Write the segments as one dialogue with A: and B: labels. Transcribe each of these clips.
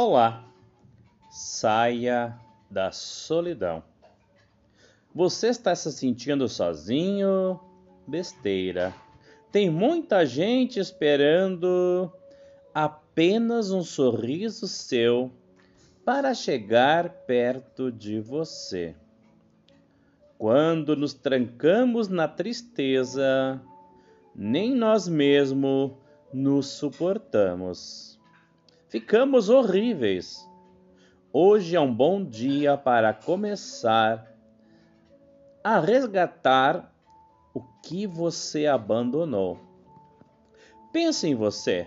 A: Olá, saia da solidão. Você está se sentindo sozinho? Besteira. Tem muita gente esperando apenas um sorriso seu para chegar perto de você. Quando nos trancamos na tristeza, nem nós mesmos nos suportamos ficamos horríveis. Hoje é um bom dia para começar a resgatar o que você abandonou. Pense em você.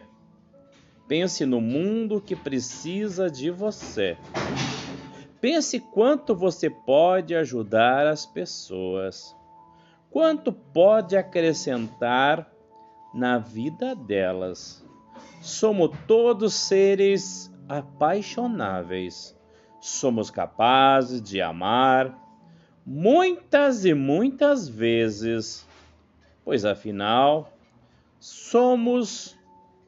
A: Pense no mundo que precisa de você. Pense quanto você pode ajudar as pessoas. Quanto pode acrescentar na vida delas. Somos todos seres apaixonáveis. Somos capazes de amar muitas e muitas vezes, pois afinal somos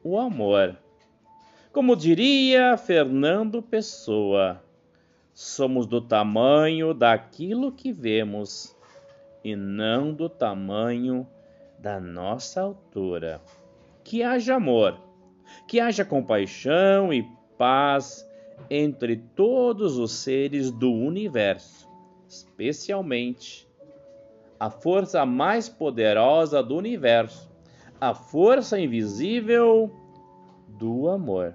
A: o amor. Como diria Fernando Pessoa, somos do tamanho daquilo que vemos e não do tamanho da nossa altura. Que haja amor que haja compaixão e paz entre todos os seres do universo, especialmente a força mais poderosa do universo, a força invisível do amor.